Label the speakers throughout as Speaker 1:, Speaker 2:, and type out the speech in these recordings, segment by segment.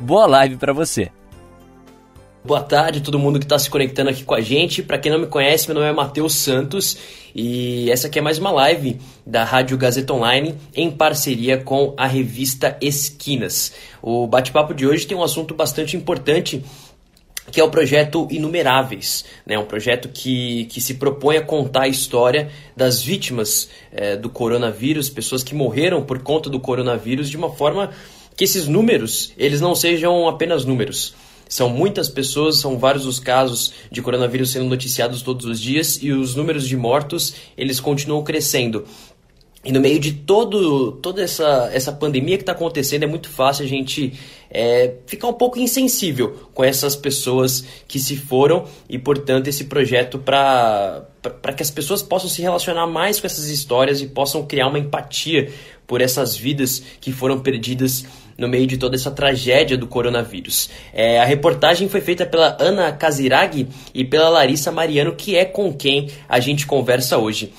Speaker 1: Boa live para você.
Speaker 2: Boa tarde, todo mundo que está se conectando aqui com a gente. Para quem não me conhece, meu nome é Matheus Santos e essa aqui é mais uma live da Rádio Gazeta Online em parceria com a revista Esquinas. O bate-papo de hoje tem um assunto bastante importante que é o projeto Inumeráveis, né? um projeto que, que se propõe a contar a história das vítimas é, do coronavírus, pessoas que morreram por conta do coronavírus de uma forma que esses números eles não sejam apenas números. São muitas pessoas, são vários os casos de coronavírus sendo noticiados todos os dias e os números de mortos eles continuam crescendo. E no meio de todo, toda essa, essa pandemia que está acontecendo, é muito fácil a gente é, ficar um pouco insensível com essas pessoas que se foram e, portanto, esse projeto para que as pessoas possam se relacionar mais com essas histórias e possam criar uma empatia por essas vidas que foram perdidas no meio de toda essa tragédia do coronavírus. É, a reportagem foi feita pela Ana Casiraghi e pela Larissa Mariano, que é com quem a gente conversa hoje.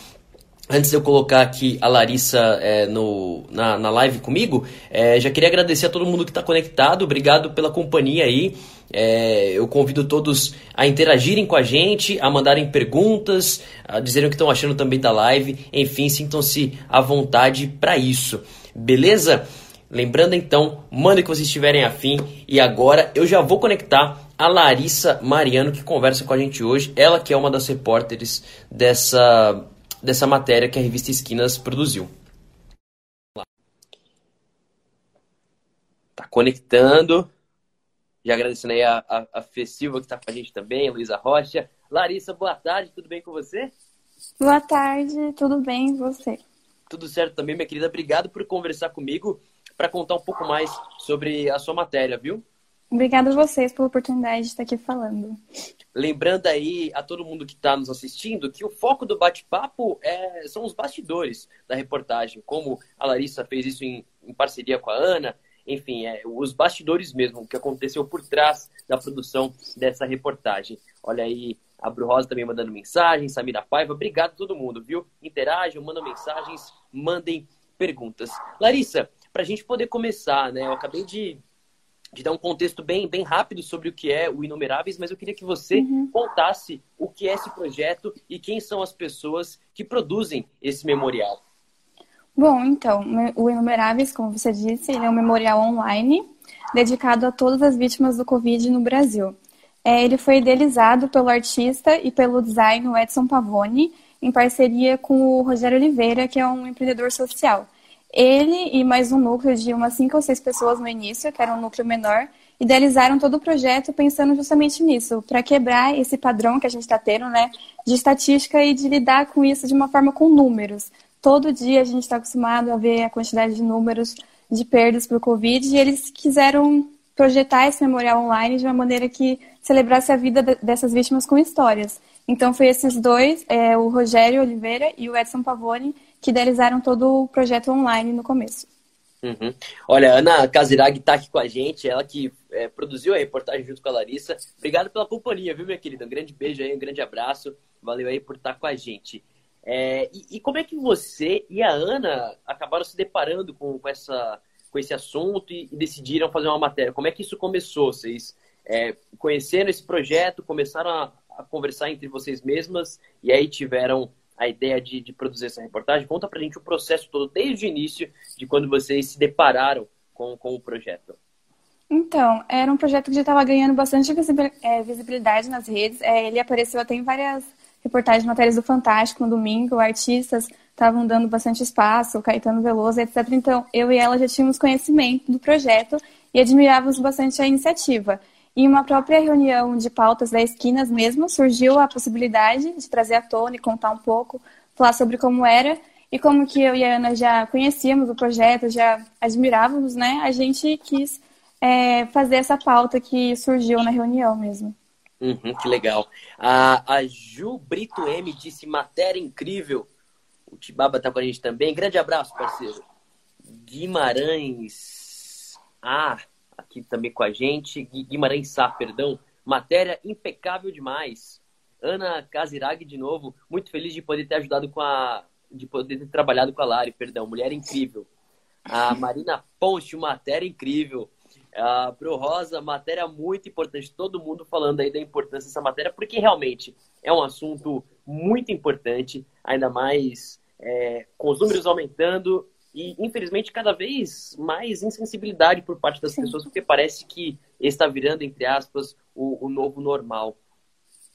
Speaker 2: Antes de eu colocar aqui a Larissa é, no, na, na live comigo, é, já queria agradecer a todo mundo que está conectado. Obrigado pela companhia aí. É, eu convido todos a interagirem com a gente, a mandarem perguntas, a dizerem o que estão achando também da live. Enfim, sintam-se à vontade para isso. Beleza? Lembrando então, manda que vocês estiverem afim. E agora eu já vou conectar a Larissa Mariano, que conversa com a gente hoje. Ela que é uma das repórteres dessa, dessa matéria que a revista Esquinas produziu. Tá conectando. Já agradecendo aí a, a, a Fê Silva que está com a gente também, a Luísa Rocha. Larissa, boa tarde, tudo bem com você?
Speaker 3: Boa tarde, tudo bem e você?
Speaker 2: Tudo certo também, minha querida. Obrigado por conversar comigo para contar um pouco mais sobre a sua matéria, viu?
Speaker 3: Obrigada a vocês pela oportunidade de estar aqui falando.
Speaker 2: Lembrando aí a todo mundo que está nos assistindo que o foco do bate-papo é, são os bastidores da reportagem, como a Larissa fez isso em, em parceria com a Ana, enfim, é, os bastidores mesmo, o que aconteceu por trás da produção dessa reportagem. Olha aí, a Bru Rosa também mandando mensagem, Samira Paiva, obrigado a todo mundo, viu? Interajam, mandam mensagens, mandem perguntas. Larissa, para a gente poder começar, né? Eu acabei de, de dar um contexto bem, bem rápido sobre o que é o Inumeráveis, mas eu queria que você uhum. contasse o que é esse projeto e quem são as pessoas que produzem esse memorial.
Speaker 3: Bom, então, o Inumeráveis, como você disse, é um memorial online dedicado a todas as vítimas do Covid no Brasil. É, ele foi idealizado pelo artista e pelo designer Edson Pavone, em parceria com o Rogério Oliveira, que é um empreendedor social. Ele e mais um núcleo de umas cinco ou seis pessoas no início, que era um núcleo menor, idealizaram todo o projeto pensando justamente nisso, para quebrar esse padrão que a gente está tendo, né, de estatística e de lidar com isso de uma forma com números. Todo dia a gente está acostumado a ver a quantidade de números de perdas para o Covid e eles quiseram projetar esse memorial online de uma maneira que celebrasse a vida dessas vítimas com histórias. Então, foi esses dois, é, o Rogério Oliveira e o Edson Pavone, que idealizaram todo o projeto online no começo.
Speaker 2: Uhum. Olha, a Ana Casirag está aqui com a gente, ela que é, produziu a reportagem junto com a Larissa. Obrigado pela companhia, viu, minha querida? Um grande beijo aí, um grande abraço. Valeu aí por estar com a gente. É, e, e, como é que você e a Ana acabaram se deparando com, com, essa, com esse assunto e, e, decidiram fazer uma matéria? Como é que isso começou? Vocês é, conheceram esse projeto, começaram a, a conversar entre vocês mesmas e aí tiveram a ideia de, de, produzir essa reportagem. Conta pra gente o processo todo, desde o início, de quando vocês se depararam com, com o projeto.
Speaker 3: Então, era um projeto que já estava ganhando bastante é, visibilidade nas redes. É, ele apareceu até em várias reportagens, matérias do Fantástico no domingo. Artistas estavam dando bastante espaço, Caetano Veloso, etc. Então, eu e ela já tínhamos conhecimento do projeto e admirávamos bastante a iniciativa. Em uma própria reunião de pautas da Esquinas mesmo, surgiu a possibilidade de trazer à tona e contar um pouco, falar sobre como era e como que eu e a Ana já conhecíamos o projeto, já admirávamos, né? A gente quis é, fazer essa pauta que surgiu na reunião mesmo.
Speaker 2: Uhum, que legal. A, a Ju Brito M disse matéria incrível. O Tibaba tá com a gente também. Grande abraço, parceiro. Guimarães ah, aqui também com a gente. Guimarães Sá, perdão. Matéria impecável demais. Ana Casirag, de novo, muito feliz de poder ter ajudado com a. de poder ter trabalhado com a Lari, perdão. Mulher incrível. A Marina Ponte, matéria incrível. A Pro Rosa, matéria muito importante. Todo mundo falando aí da importância dessa matéria, porque realmente é um assunto muito importante, ainda mais é, com os números aumentando e, infelizmente, cada vez mais insensibilidade por parte das Sim. pessoas, porque parece que está virando, entre aspas, o, o novo normal.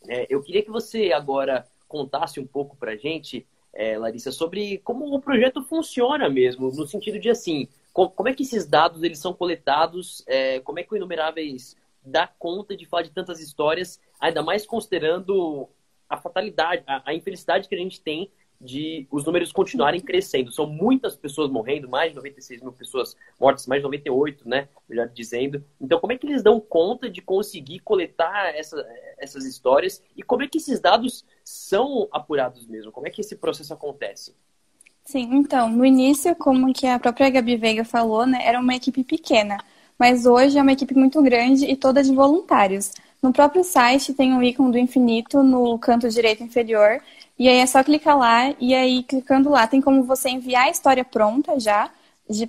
Speaker 2: É, eu queria que você agora contasse um pouco para a gente, é, Larissa, sobre como o projeto funciona mesmo, no sentido de assim, como é que esses dados eles são coletados, é, como é que o Inumeráveis dá conta de falar de tantas histórias, ainda mais considerando a fatalidade, a, a infelicidade que a gente tem de os números continuarem crescendo. São muitas pessoas morrendo, mais de 96 mil pessoas mortas, mais de 98, né? Melhor dizendo. Então, como é que eles dão conta de conseguir coletar essa, essas histórias e como é que esses dados são apurados mesmo? Como é que esse processo acontece?
Speaker 3: Sim, então, no início, como que a própria Gabi Veiga falou, né, era uma equipe pequena, mas hoje é uma equipe muito grande e toda de voluntários. No próprio site tem um ícone do infinito no canto direito inferior e aí é só clicar lá e aí clicando lá tem como você enviar a história pronta já,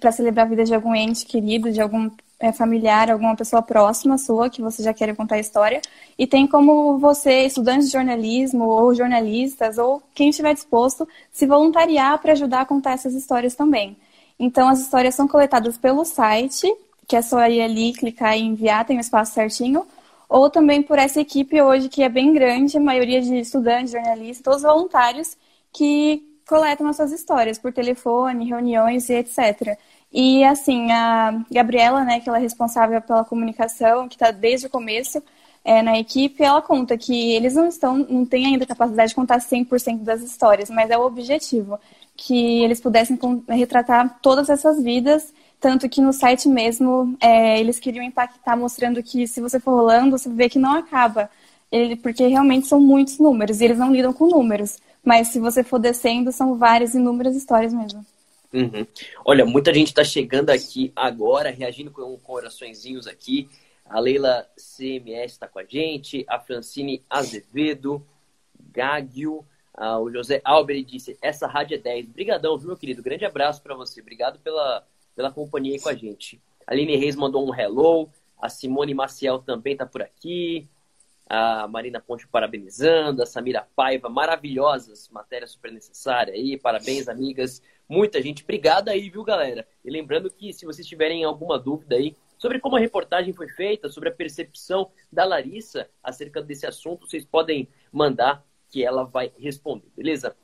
Speaker 3: para celebrar a vida de algum ente querido, de algum é, familiar, alguma pessoa próxima sua que você já quer contar a história. E tem como você, estudante de jornalismo ou jornalistas ou quem estiver disposto, se voluntariar para ajudar a contar essas histórias também. Então as histórias são coletadas pelo site, que é só ir ali, clicar e enviar, tem o espaço certinho ou também por essa equipe hoje que é bem grande, a maioria de estudantes, jornalistas, todos voluntários que coletam as suas histórias por telefone, reuniões e etc. E assim, a Gabriela, né, que ela é responsável pela comunicação, que está desde o começo é, na equipe, ela conta que eles não estão, não têm ainda capacidade de contar 100% das histórias, mas é o objetivo, que eles pudessem retratar todas essas vidas tanto que no site mesmo é, eles queriam impactar mostrando que se você for rolando, você vê que não acaba. Ele, porque realmente são muitos números e eles não lidam com números. Mas se você for descendo, são várias inúmeras histórias mesmo.
Speaker 2: Uhum. Olha, muita gente está chegando aqui agora, reagindo com coraçõezinhos aqui. A Leila CMS está com a gente, a Francine Azevedo, Gagio, uh, o José Albert disse, essa rádio é 10. Brigadão, viu, meu querido? Grande abraço para você. Obrigado pela, pela companhia aí com a gente. A Aline Reis mandou um hello. A Simone Maciel também está por aqui. A Marina Ponte parabenizando. A Samira Paiva, maravilhosas. Matéria super necessária aí. Parabéns, amigas. Muita gente. Obrigada aí, viu, galera? E lembrando que se vocês tiverem alguma dúvida aí sobre como a reportagem foi feita, sobre a percepção da Larissa acerca desse assunto, vocês podem mandar que ela vai responder, beleza?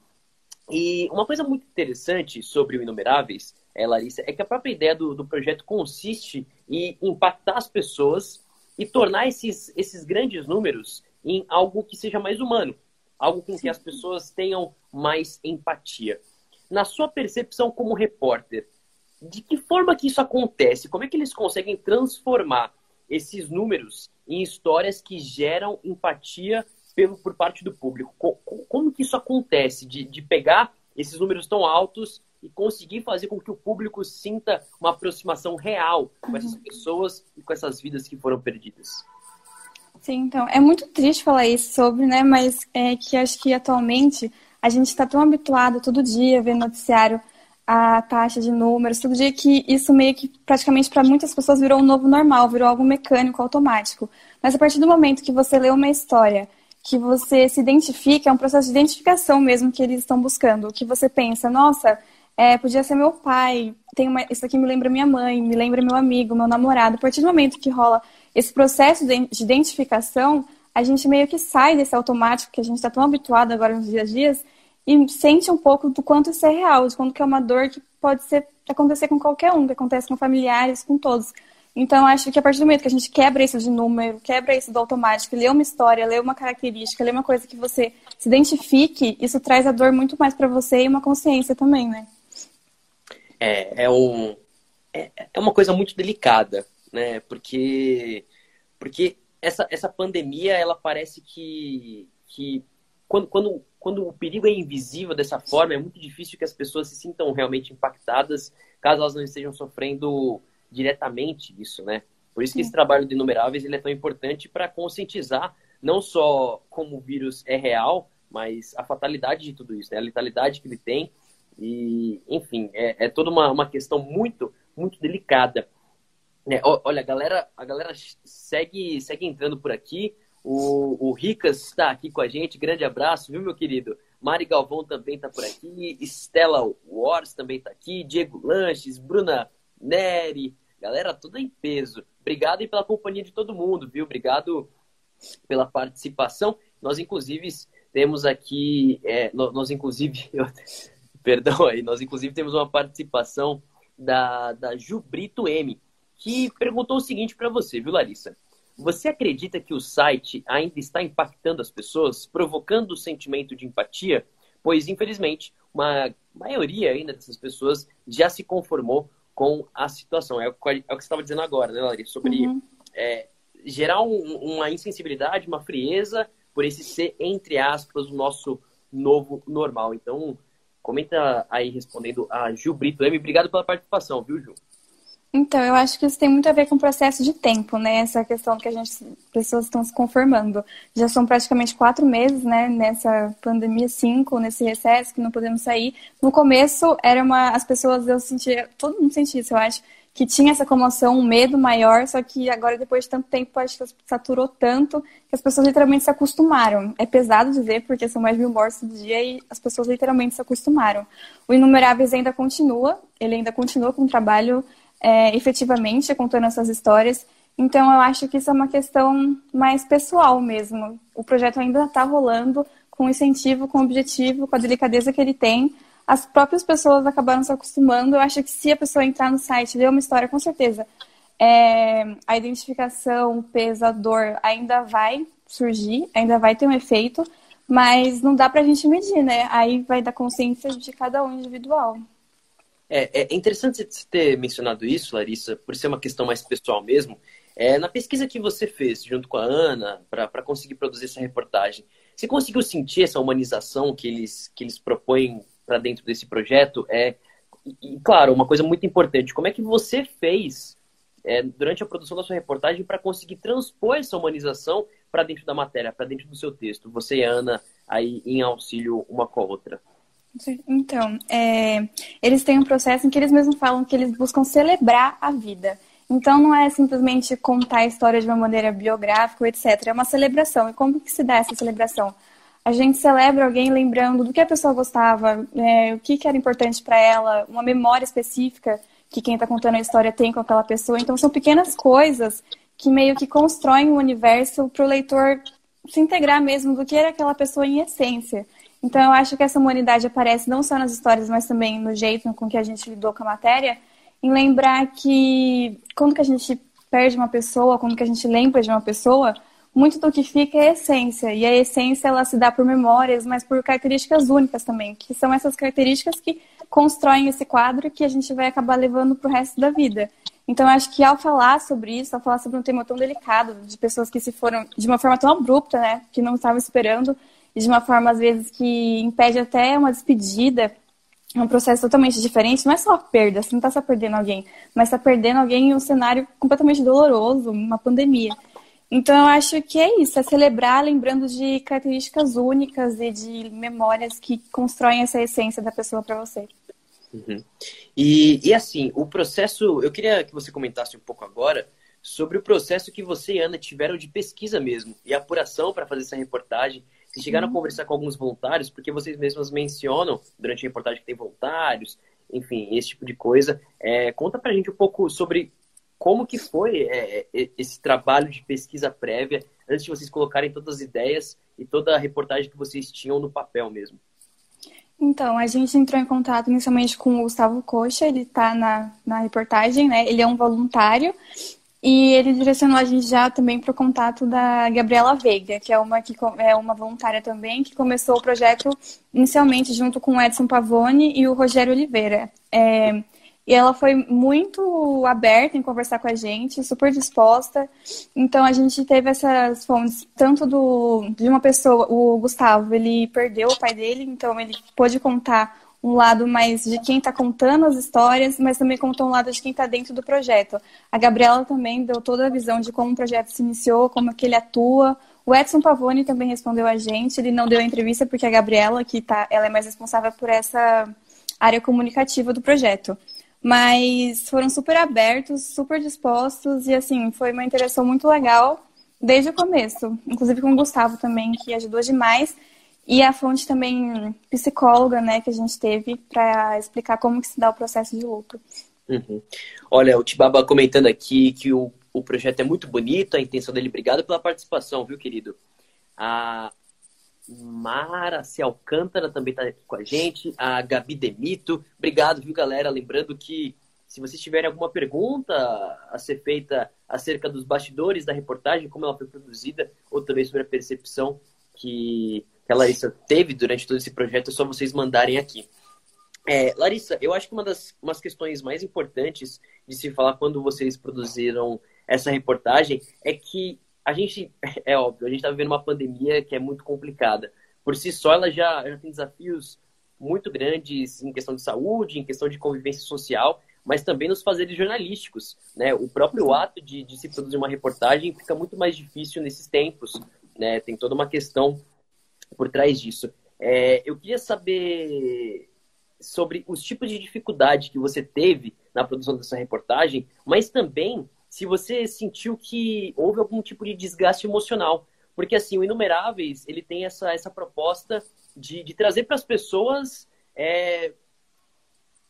Speaker 2: E uma coisa muito interessante sobre o Inumeráveis é, Larissa, é que a própria ideia do, do projeto consiste em impactar as pessoas e tornar esses, esses grandes números em algo que seja mais humano, algo com que as pessoas tenham mais empatia. Na sua percepção como repórter, de que forma que isso acontece? Como é que eles conseguem transformar esses números em histórias que geram empatia pelo, por parte do público? Como, como que isso acontece de, de pegar esses números tão altos e conseguir fazer com que o público sinta uma aproximação real com essas uhum. pessoas e com essas vidas que foram perdidas.
Speaker 3: Sim, então, é muito triste falar isso sobre, né, mas é que acho que atualmente a gente está tão habituado todo dia a ver noticiário a taxa de números, todo dia que isso meio que praticamente para muitas pessoas virou um novo normal, virou algo mecânico, automático. Mas a partir do momento que você lê uma história, que você se identifica, é um processo de identificação mesmo que eles estão buscando, que você pensa, nossa, é, podia ser meu pai, tem uma, isso aqui me lembra minha mãe, me lembra meu amigo, meu namorado. A partir do momento que rola esse processo de, de identificação, a gente meio que sai desse automático que a gente está tão habituado agora nos dias a dias e sente um pouco do quanto isso é real, de quanto que é uma dor que pode ser acontecer com qualquer um, que acontece com familiares, com todos. Então, acho que a partir do momento que a gente quebra isso de número, quebra isso do automático, lê uma história, lê uma característica, lê uma coisa que você se identifique, isso traz a dor muito mais para você e uma consciência também, né?
Speaker 2: É, é, um, é, é uma coisa muito delicada. né? Porque, porque essa, essa pandemia, ela parece que, que quando, quando, quando o perigo é invisível dessa forma, é muito difícil que as pessoas se sintam realmente impactadas, caso elas não estejam sofrendo diretamente isso, né? Por isso que esse trabalho de inumeráveis ele é tão importante para conscientizar não só como o vírus é real, mas a fatalidade de tudo isso, né? a letalidade que ele tem. E, enfim, é, é toda uma, uma questão muito, muito delicada. É, olha, a galera, a galera segue, segue entrando por aqui. O, o Ricas está aqui com a gente. Grande abraço, viu, meu querido? Mari Galvão também está por aqui. Stella Wars também está aqui. Diego Lanches, Bruna Neri. Galera toda em peso. Obrigado aí pela companhia de todo mundo, viu? Obrigado pela participação. Nós, inclusive, temos aqui, é, nós, inclusive, perdão aí, nós, inclusive, temos uma participação da, da Jubrito M, que perguntou o seguinte para você, viu, Larissa? Você acredita que o site ainda está impactando as pessoas, provocando o sentimento de empatia? Pois, infelizmente, uma maioria ainda dessas pessoas já se conformou com a situação. É o, é o que você estava dizendo agora, né, Larissa? Sobre uhum. é, gerar um, uma insensibilidade, uma frieza, por esse ser, entre aspas, o nosso novo normal. Então, comenta aí respondendo a Gil Brito M. Obrigado pela participação, viu, Ju?
Speaker 3: Então, eu acho que isso tem muito a ver com o processo de tempo, né? Essa questão que a gente, pessoas estão se conformando. Já são praticamente quatro meses, né? Nessa pandemia, cinco, nesse recesso que não podemos sair. No começo, era uma, as pessoas, eu sentia, todo mundo sentia isso, eu acho, que tinha essa comoção, um medo maior, só que agora, depois de tanto tempo, acho que saturou tanto que as pessoas literalmente se acostumaram. É pesado de ver, porque são mais mil mortes por dia e as pessoas literalmente se acostumaram. O Inumeráveis ainda continua, ele ainda continua com o trabalho é, efetivamente, contando essas histórias. Então, eu acho que isso é uma questão mais pessoal mesmo. O projeto ainda está rolando com incentivo, com objetivo, com a delicadeza que ele tem, as próprias pessoas acabaram se acostumando. Eu acho que se a pessoa entrar no site e ler uma história, com certeza, é, a identificação, o peso, a dor ainda vai surgir, ainda vai ter um efeito, mas não dá pra gente medir, né? Aí vai da consciência de cada um individual.
Speaker 2: É, é interessante você ter mencionado isso, Larissa, por ser uma questão mais pessoal mesmo. É, na pesquisa que você fez junto com a Ana, para conseguir produzir essa reportagem, você conseguiu sentir essa humanização que eles, que eles propõem para dentro desse projeto é, e, claro, uma coisa muito importante, como é que você fez é, durante a produção da sua reportagem para conseguir transpor essa humanização para dentro da matéria, para dentro do seu texto? Você e a Ana aí em auxílio uma com a outra.
Speaker 3: Então, é, eles têm um processo em que eles mesmos falam que eles buscam celebrar a vida. Então, não é simplesmente contar a história de uma maneira biográfica, etc. É uma celebração. E como que se dá essa celebração? A gente celebra alguém lembrando do que a pessoa gostava, é, o que, que era importante para ela, uma memória específica que quem está contando a história tem com aquela pessoa. Então, são pequenas coisas que meio que constroem um universo para o leitor se integrar mesmo do que era aquela pessoa em essência. Então, eu acho que essa humanidade aparece não só nas histórias, mas também no jeito com que a gente lidou com a matéria, em lembrar que quando que a gente perde uma pessoa, quando que a gente lembra de uma pessoa, muito do que fica é a essência. E a essência ela se dá por memórias, mas por características únicas também, que são essas características que constroem esse quadro que a gente vai acabar levando para o resto da vida. Então, eu acho que ao falar sobre isso, ao falar sobre um tema tão delicado, de pessoas que se foram de uma forma tão abrupta, né, que não estavam esperando, e de uma forma, às vezes, que impede até uma despedida, é um processo totalmente diferente, não é só a perda, você não está só perdendo alguém, mas está perdendo alguém em um cenário completamente doloroso, uma pandemia. Então, eu acho que é isso, é celebrar lembrando de características únicas e de memórias que constroem essa essência da pessoa para você.
Speaker 2: Uhum. E, e assim, o processo, eu queria que você comentasse um pouco agora sobre o processo que você e Ana tiveram de pesquisa mesmo e apuração para fazer essa reportagem. Vocês chegaram uhum. a conversar com alguns voluntários, porque vocês mesmos mencionam durante a reportagem que tem voluntários, enfim, esse tipo de coisa. É, conta pra gente um pouco sobre como que foi é, é, esse trabalho de pesquisa prévia antes de vocês colocarem todas as ideias e toda a reportagem que vocês tinham no papel mesmo?
Speaker 3: Então, a gente entrou em contato inicialmente com o Gustavo Coxa, ele está na, na reportagem, né? Ele é um voluntário e ele direcionou a gente já também para o contato da Gabriela Veiga, que é uma, que é uma voluntária também, que começou o projeto inicialmente junto com o Edson Pavone e o Rogério Oliveira. É, E ela foi muito aberta em conversar com a gente, super disposta. Então a gente teve essas fontes, tanto do, de uma pessoa, o Gustavo, ele perdeu o pai dele, então ele pôde contar um lado mais de quem está contando as histórias, mas também contou um lado de quem está dentro do projeto. A Gabriela também deu toda a visão de como o projeto se iniciou, como que ele atua. O Edson Pavone também respondeu a gente. Ele não deu a entrevista porque a Gabriela, que tá, ela é mais responsável por essa área comunicativa do projeto. Mas foram super abertos, super dispostos e assim, foi uma interação muito legal desde o começo, inclusive com o Gustavo também, que ajudou demais. E a fonte também psicóloga, né, que a gente teve para explicar como que se dá o processo de luto.
Speaker 2: Uhum. Olha, o Tibaba comentando aqui que o, o projeto é muito bonito, a intenção dele. Obrigado pela participação, viu, querido? A Mara C. Alcântara também está com a gente. A Gabi Demito. Obrigado, viu, galera? Lembrando que se vocês tiverem alguma pergunta a ser feita acerca dos bastidores da reportagem, como ela foi produzida, ou também sobre a percepção que, que a Larissa teve durante todo esse projeto, é só vocês mandarem aqui. É, Larissa, eu acho que uma das umas questões mais importantes de se falar quando vocês produziram essa reportagem é que a gente, é óbvio, a gente está vivendo uma pandemia que é muito complicada. Por si só, ela já, já tem desafios muito grandes em questão de saúde, em questão de convivência social, mas também nos fazeres jornalísticos. Né? O próprio ato de, de se produzir uma reportagem fica muito mais difícil nesses tempos. Né? Tem toda uma questão por trás disso. É, eu queria saber sobre os tipos de dificuldade que você teve na produção dessa reportagem, mas também se você sentiu que houve algum tipo de desgaste emocional. Porque, assim, o Inumeráveis, ele tem essa, essa proposta de, de trazer para as pessoas, é,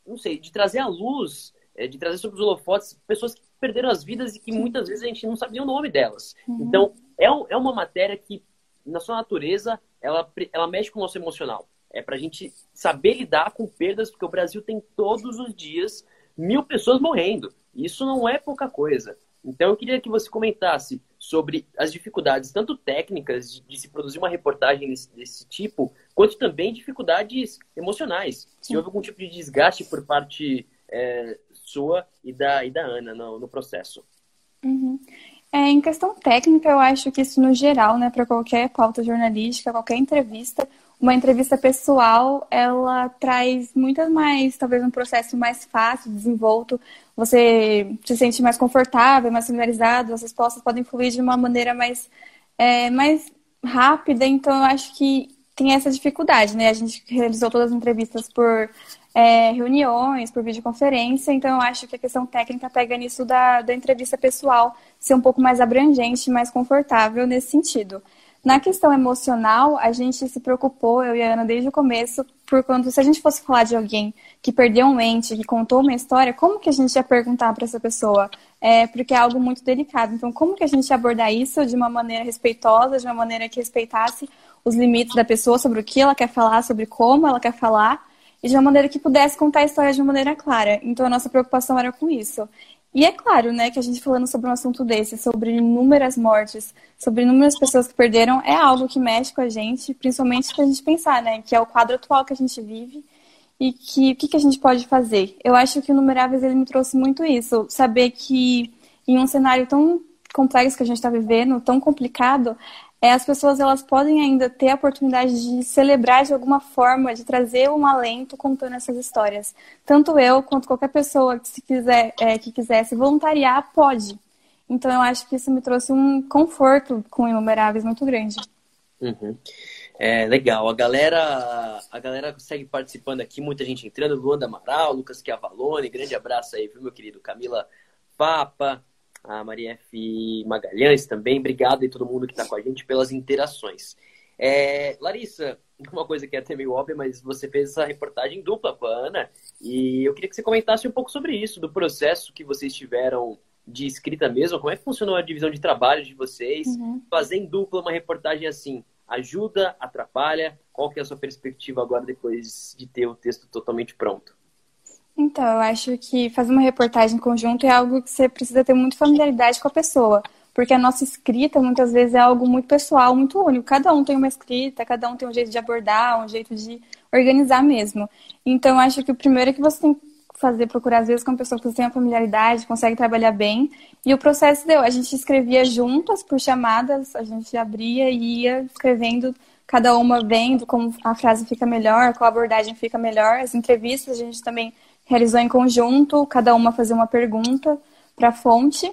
Speaker 2: não sei, de trazer à luz, é, de trazer sobre os holofotes pessoas que perderam as vidas e que muitas vezes a gente não sabia o nome delas. Uhum. Então, é, é uma matéria que, na sua natureza, ela, ela mexe com o nosso emocional. É para a gente saber lidar com perdas, porque o Brasil tem todos os dias mil pessoas morrendo. Isso não é pouca coisa. Então eu queria que você comentasse sobre as dificuldades, tanto técnicas de, de se produzir uma reportagem desse, desse, tipo, quanto também dificuldades emocionais. Sim. Se houve algum tipo de desgaste por parte é, sua e da, e da Ana no, no processo.
Speaker 3: Uhum. É, em questão técnica, eu acho que isso no geral, né, para qualquer pauta jornalística, qualquer entrevista, uma entrevista pessoal, ela traz muitas mais, talvez um processo mais fácil, desenvolto. Você se sente mais confortável, mais familiarizado, as respostas podem fluir de uma maneira mais, é, mais rápida. Então, eu acho que tem essa dificuldade, né? A gente realizou todas as entrevistas por é, reuniões, por videoconferência, então eu acho que a questão técnica pega nisso da, da entrevista pessoal, ser um pouco mais abrangente, mais confortável nesse sentido. Na questão emocional, a gente se preocupou, eu e a Ana, desde o começo, por quando, se a gente fosse falar de alguém que perdeu um ente, que contou uma história, como que a gente ia perguntar para essa pessoa? É, porque é algo muito delicado. Então, como que a gente ia abordar isso de uma maneira respeitosa, de uma maneira que respeitasse os limites da pessoa sobre o que ela quer falar, sobre como ela quer falar, e de uma maneira que pudesse contar a história de uma maneira clara. Então, a nossa preocupação era com isso. E é claro, né, que a gente falando sobre um assunto desse, sobre inúmeras mortes, sobre inúmeras pessoas que perderam, é algo que mexe com a gente, principalmente para a gente pensar, né, que é o quadro atual que a gente vive e que o que, que, a gente pode fazer. Eu acho que o Numeráveis ele me trouxe muito isso, saber que em um cenário tão complexo que a gente está vivendo, tão complicado, é, as pessoas elas podem ainda ter a oportunidade de celebrar de alguma forma, de trazer um alento contando essas histórias. Tanto eu quanto qualquer pessoa que se quiser, é, que quisesse voluntariar pode. Então eu acho que isso me trouxe um conforto com inumeráveis muito grande.
Speaker 2: Uhum. É, legal. A galera, a galera segue participando aqui, muita gente entrando. Luanda Amaral, Lucas Chiavalone, grande abraço aí, viu, meu querido? Camila Papa, a Maria F. Magalhães também. Obrigado a todo mundo que está com a gente pelas interações. É, Larissa, uma coisa que é até meio óbvia, mas você fez essa reportagem dupla com a Ana, e eu queria que você comentasse um pouco sobre isso, do processo que vocês tiveram de escrita mesmo, como é que funcionou a divisão de trabalho de vocês, uhum. fazer em dupla uma reportagem assim, ajuda, atrapalha? Qual que é a sua perspectiva agora depois de ter o texto totalmente pronto?
Speaker 3: Então, eu acho que fazer uma reportagem em conjunto é algo que você precisa ter muita familiaridade com a pessoa. Porque a nossa escrita, muitas vezes, é algo muito pessoal, muito único. Cada um tem uma escrita, cada um tem um jeito de abordar, um jeito de organizar mesmo. Então, eu acho que o primeiro é que você tem que fazer, procurar às vezes com pessoa que tem uma familiaridade, consegue trabalhar bem. E o processo deu, a gente escrevia juntas por chamadas, a gente abria e ia escrevendo, cada uma vendo como a frase fica melhor, qual abordagem fica melhor. As entrevistas a gente também realizou em conjunto, cada uma fazia uma pergunta para a fonte.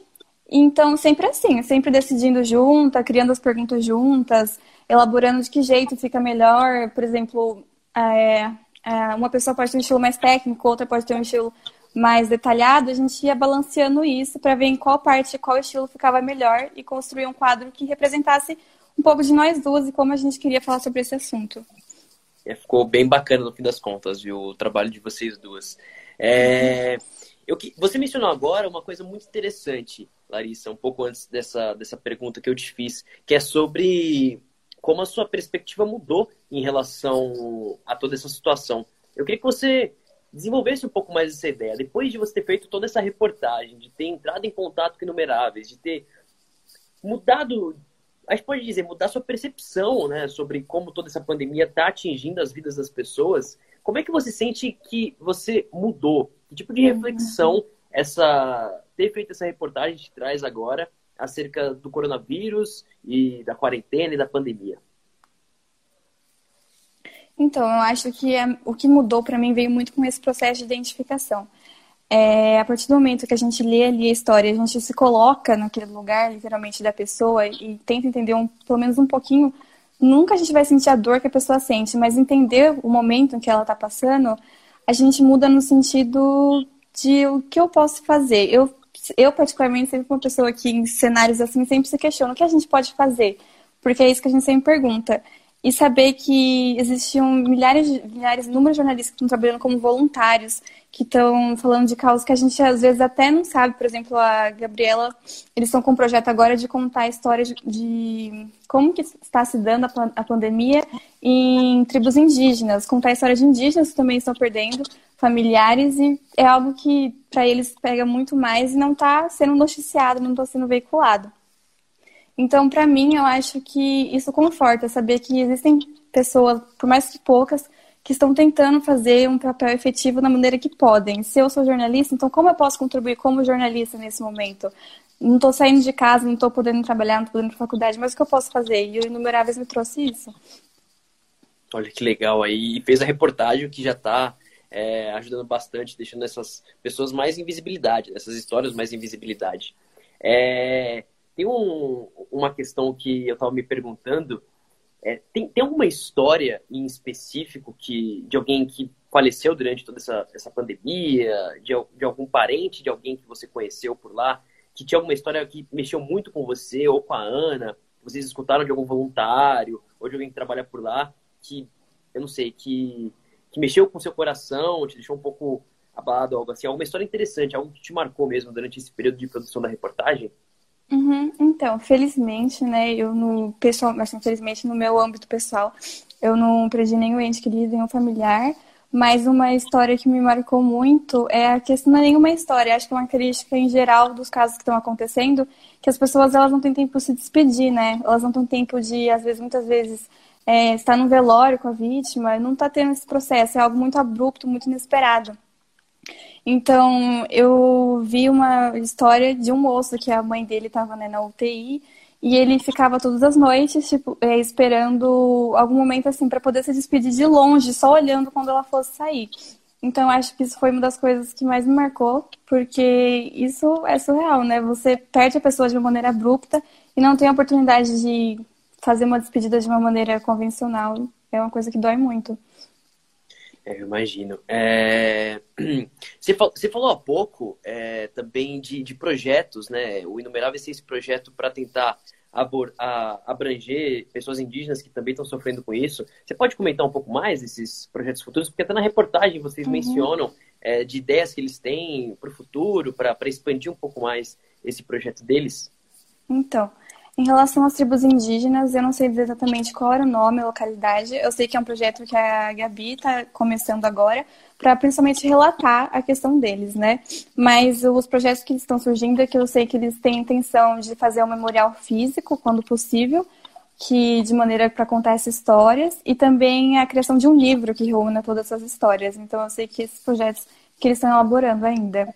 Speaker 3: Então, sempre assim, sempre decidindo junta, criando as perguntas juntas, elaborando de que jeito fica melhor. Por exemplo, é, é, uma pessoa pode ter um estilo mais técnico, outra pode ter um estilo mais detalhado. A gente ia balanceando isso para ver em qual parte, qual estilo ficava melhor e construir um quadro que representasse um pouco de nós duas e como a gente queria falar sobre esse assunto.
Speaker 2: É, ficou bem bacana no fim das contas, viu? O trabalho de vocês duas. É, eu, você mencionou agora uma coisa muito interessante, Larissa, um pouco antes dessa, dessa pergunta que eu te fiz, que é sobre como a sua perspectiva mudou em relação a toda essa situação. Eu queria que você desenvolvesse um pouco mais essa ideia. Depois de você ter feito toda essa reportagem, de ter entrado em contato com inumeráveis, de ter mudado, a gente pode dizer, mudar sua percepção né, sobre como toda essa pandemia está atingindo as vidas das pessoas, como é que você sente que você mudou? Que tipo de reflexão essa ter feito essa reportagem te traz agora acerca do coronavírus e da quarentena e da pandemia?
Speaker 3: Então, eu acho que é, o que mudou para mim veio muito com esse processo de identificação. É, a partir do momento que a gente lê ali a história, a gente se coloca naquele lugar, literalmente, da pessoa e tenta entender um, pelo menos um pouquinho. Nunca a gente vai sentir a dor que a pessoa sente, mas entender o momento em que ela está passando, a gente muda no sentido de o que eu posso fazer. Eu eu, particularmente, sempre uma pessoa que em cenários assim sempre se questiona o que a gente pode fazer, porque é isso que a gente sempre pergunta. E saber que existiam milhares, milhares, inúmeros jornalistas que estão trabalhando como voluntários, que estão falando de causas que a gente às vezes até não sabe. Por exemplo, a Gabriela, eles estão com um projeto agora de contar a história de, de como que está se dando a, a pandemia em tribos indígenas, contar a história de indígenas que também estão perdendo familiares e é algo que para eles pega muito mais e não está sendo noticiado, não está sendo veiculado. Então, para mim, eu acho que isso conforta saber que existem pessoas, por mais que poucas, que estão tentando fazer um papel efetivo da maneira que podem. Se eu sou jornalista, então como eu posso contribuir como jornalista nesse momento? Não estou saindo de casa, não estou podendo trabalhar, não estou podendo ir para faculdade, mas o que eu posso fazer? E o Inumeráveis me trouxe isso.
Speaker 2: Olha que legal aí. E fez a reportagem que já está é, ajudando bastante, deixando essas pessoas mais em visibilidade, essas histórias mais em visibilidade. É, tem um, uma questão que eu estava me perguntando. É, tem, tem alguma história em específico que, de alguém que faleceu durante toda essa, essa pandemia, de, de algum parente, de alguém que você conheceu por lá, que tinha alguma história que mexeu muito com você ou com a Ana, vocês escutaram de algum voluntário ou de alguém que trabalha por lá, que, eu não sei, que que mexeu com seu coração, te deixou um pouco abalado, algo assim? Alguma história interessante, algo que te marcou mesmo durante esse período de produção da reportagem?
Speaker 3: Uhum, então, felizmente, né, eu no pessoal, assim, felizmente no meu âmbito pessoal, eu não perdi nenhum ente querido, nenhum familiar, mas uma história que me marcou muito é a questão, não é nenhuma história, acho que é uma crítica em geral dos casos que estão acontecendo, que as pessoas elas não têm tempo de se despedir, né? Elas não têm tempo de, às vezes, muitas vezes, é, está no velório com a vítima, não está tendo esse processo, é algo muito abrupto, muito inesperado. Então, eu vi uma história de um moço que a mãe dele estava né, na UTI e ele ficava todas as noites, tipo, é, esperando algum momento assim para poder se despedir de longe, só olhando quando ela fosse sair. Então, acho que isso foi uma das coisas que mais me marcou, porque isso é surreal, né? Você perde a pessoa de uma maneira abrupta e não tem a oportunidade de fazer uma despedida de uma maneira convencional é uma coisa que dói muito.
Speaker 2: É, eu imagino. É... Você, falou, você, falou há pouco é, também de, de, projetos, né? O Inumerável é esse projeto para tentar abor, a, abranger pessoas indígenas que também estão sofrendo com isso. Você pode comentar um pouco mais desses projetos futuros? Porque até na reportagem vocês uhum. mencionam é, de ideias que eles têm para o futuro, para expandir um pouco mais esse projeto deles.
Speaker 3: Então, em relação às tribos indígenas, eu não sei exatamente qual era o nome, a localidade. Eu sei que é um projeto que a Gabi está começando agora, para principalmente relatar a questão deles, né? Mas os projetos que estão surgindo é que eu sei que eles têm intenção de fazer um memorial físico, quando possível, que de maneira para contar essas histórias, e também a criação de um livro que reúna todas essas histórias. Então eu sei que esses projetos que eles estão elaborando ainda.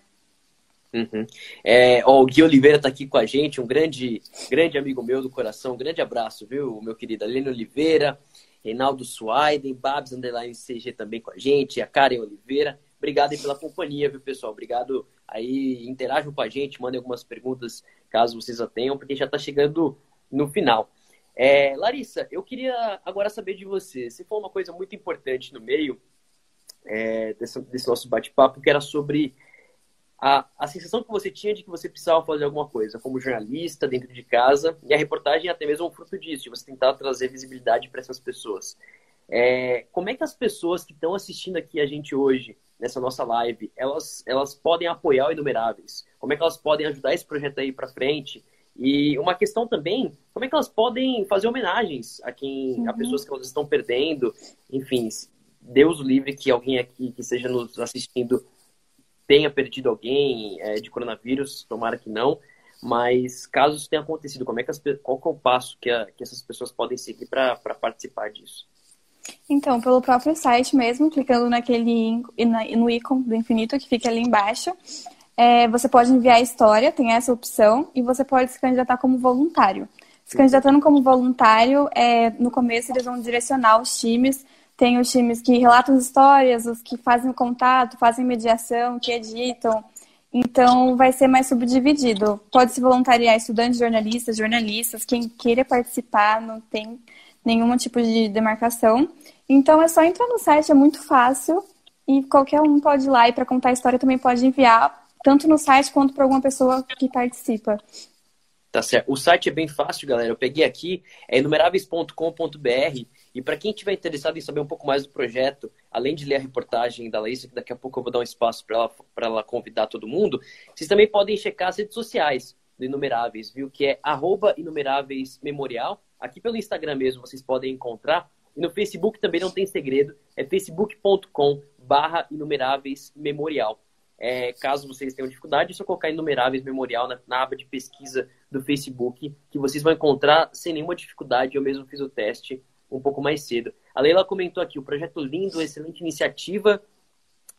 Speaker 2: Uhum. É, ó, o Gui Oliveira está aqui com a gente, um grande, grande amigo meu do coração. Um grande abraço, viu, meu querido? Aline Oliveira, Reinaldo Suaiden, Babs Underline CG também com a gente, a Karen Oliveira. Obrigado aí pela companhia, viu, pessoal? Obrigado aí, interajam com a gente, mandem algumas perguntas caso vocês a tenham, porque já está chegando no final. É, Larissa, eu queria agora saber de você. Você falou uma coisa muito importante no meio é, desse, desse nosso bate-papo, que era sobre a, a sensação que você tinha de que você precisava fazer alguma coisa, como jornalista, dentro de casa, e a reportagem é até mesmo um fruto disso, de você tentar trazer visibilidade para essas pessoas. É, como é que as pessoas que estão assistindo aqui a gente hoje, nessa nossa live, elas, elas podem apoiar o Inumeráveis? Como é que elas podem ajudar esse projeto aí para frente? E uma questão também, como é que elas podem fazer homenagens a quem, uhum. a pessoas que elas estão perdendo? Enfim, Deus livre que alguém aqui que esteja nos assistindo tenha perdido alguém é, de coronavírus, tomara que não. Mas caso isso tenha acontecido, como é que as, qual que é o passo que, a, que essas pessoas podem seguir para participar disso?
Speaker 3: Então, pelo próprio site mesmo, clicando naquele no ícone do infinito que fica ali embaixo, é, você pode enviar a história, tem essa opção, e você pode se candidatar como voluntário. Se candidatando como voluntário, é, no começo eles vão direcionar os times. Tem os times que relatam histórias, os que fazem contato, fazem mediação, que editam. Então, vai ser mais subdividido. Pode se voluntariar estudantes, jornalistas, jornalistas, quem queira participar, não tem nenhum tipo de demarcação. Então, é só entrar no site, é muito fácil. E qualquer um pode ir lá e para contar a história também pode enviar tanto no site quanto para alguma pessoa que participa.
Speaker 2: Tá certo. O site é bem fácil, galera. Eu peguei aqui, é inumeráveis.com.br. E para quem estiver interessado em saber um pouco mais do projeto, além de ler a reportagem da Laísa, que daqui a pouco eu vou dar um espaço para ela, ela convidar todo mundo, vocês também podem checar as redes sociais do Inumeráveis, viu? Que é arroba Inumeráveis Memorial. Aqui pelo Instagram mesmo vocês podem encontrar. E no Facebook também não tem segredo, é facebook.com barra Inumeráveis Memorial. É, caso vocês tenham dificuldade, é só colocar Inumeráveis Memorial na, na, aba de pesquisa do Facebook, que vocês vão encontrar sem nenhuma dificuldade. Eu mesmo fiz o teste um pouco mais cedo. A Leila comentou aqui, o projeto lindo, excelente iniciativa.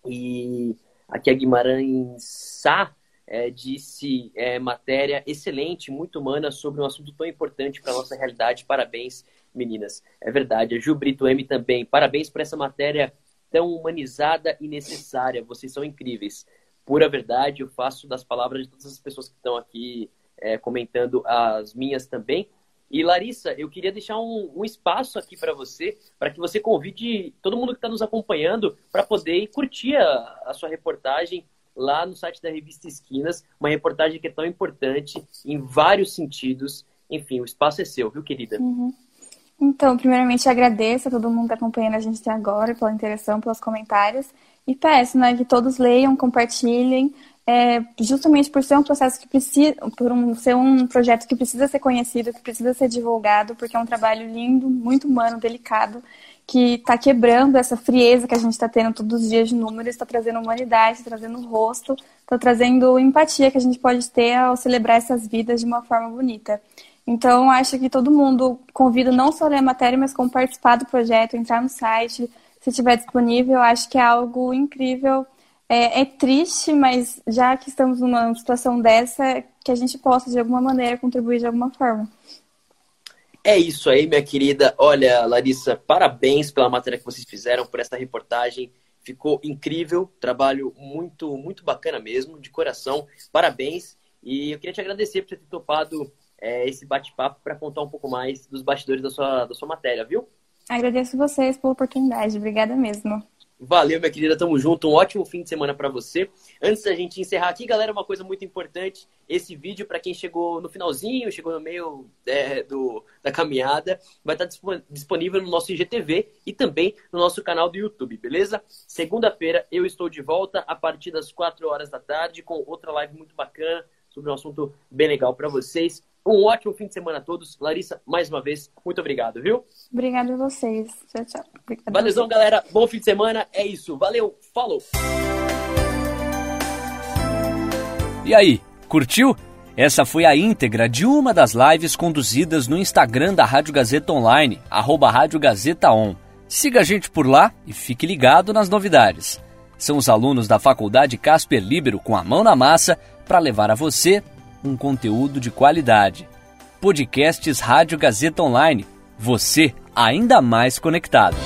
Speaker 2: E aqui a Guimarães Sá é, disse é, matéria excelente, muito humana, sobre um assunto tão importante para a nossa realidade. Parabéns, meninas. É verdade. A Ju Brito M também. Parabéns por essa matéria tão humanizada e necessária. Vocês são incríveis. Pura verdade, eu faço das palavras de todas as pessoas que estão aqui é, comentando as minhas também. E Larissa, eu queria deixar um, um espaço aqui para você, para que você convide todo mundo que está nos acompanhando para poder curtir a, a, sua reportagem lá no site da revista Esquinas, uma reportagem que é tão importante em vários sentidos. Enfim, o espaço é seu, viu, querida?
Speaker 3: Uhum. Então, primeiramente agradeço a todo mundo que está acompanhando a gente até agora, pela interação, pelos comentários. E peço né, que todos leiam, compartilhem, é, justamente por ser um processo que precisa, por um, ser um projeto que precisa ser conhecido, que precisa ser divulgado, porque é um trabalho lindo, muito humano, delicado, que está quebrando essa frieza que a gente está tendo todos os dias de números, está trazendo humanidade, está trazendo rosto, está trazendo empatia que a gente pode ter ao celebrar essas vidas de uma forma bonita. Então, acho que todo mundo convida não só a ler a matéria, mas como participar do projeto, entrar no site, se estiver disponível. Acho que é algo incrível. É, é, triste, mas já que estamos numa situação dessa, que a gente possa, de alguma maneira, contribuir de alguma forma.
Speaker 2: É isso aí, minha querida. Olha, Larissa, parabéns pela matéria que vocês fizeram, por essa reportagem. Ficou incrível, trabalho muito, muito bacana mesmo, de coração. Parabéns. E eu queria te agradecer por você ter topado é, esse bate-papo para contar um pouco mais dos bastidores da sua, da sua matéria, viu?
Speaker 3: Agradeço vocês pela oportunidade. Obrigada mesmo.
Speaker 2: Valeu, minha querida, tamo junto. Um ótimo fim de semana para você. Antes da gente encerrar aqui, galera, uma coisa muito importante: esse vídeo, para quem chegou no finalzinho, chegou no meio é, do, da caminhada, vai estar disponível no nosso IGTV e também no nosso canal do YouTube, beleza? Segunda-feira eu estou de volta a partir das 4 horas da tarde com outra live muito bacana sobre um assunto bem legal para vocês. Um ótimo fim de semana a todos. Larissa, mais uma vez, muito obrigado, viu?
Speaker 3: Obrigada a vocês. Tchau, tchau.
Speaker 2: Valeu, galera. Bom fim de semana. É isso. Valeu. Falou.
Speaker 1: E aí, curtiu? Essa foi a íntegra de uma das lives conduzidas no Instagram da Rádio Gazeta Online, arroba Rádio Gazeta On. Siga a gente por lá e fique ligado nas novidades. São os alunos da Faculdade Casper Libero com a mão na massa para levar a você um conteúdo de qualidade. Podcasts Rádio Gazeta Online. Você ainda mais conectado.